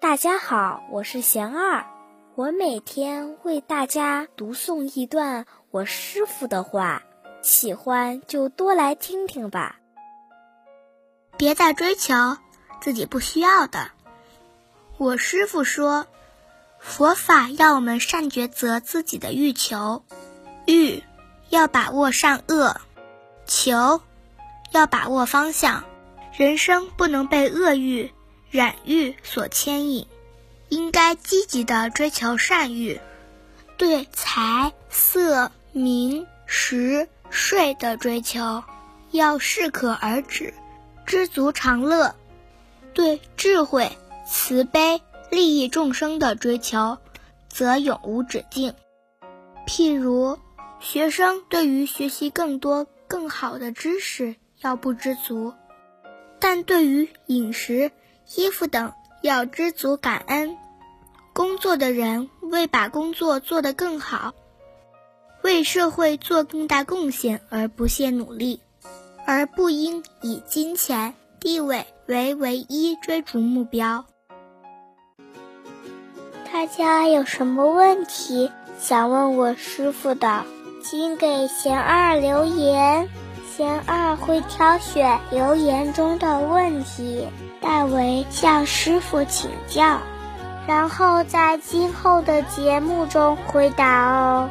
大家好，我是贤二，我每天为大家读诵一段我师傅的话，喜欢就多来听听吧。别再追求自己不需要的。我师傅说，佛法要我们善抉择自己的欲求，欲要把握善恶，求要把握方向。人生不能被恶欲、染欲所牵引，应该积极的追求善欲。对财色名食睡的追求，要适可而止。知足常乐，对智慧、慈悲、利益众生的追求，则永无止境。譬如，学生对于学习更多、更好的知识要不知足，但对于饮食、衣服等要知足感恩。工作的人为把工作做得更好，为社会做更大贡献而不懈努力。而不应以金钱、地位为唯一追逐目标。大家有什么问题想问我师傅的，请给贤二留言，贤二会挑选留言中的问题，代为向师傅请教，然后在今后的节目中回答哦。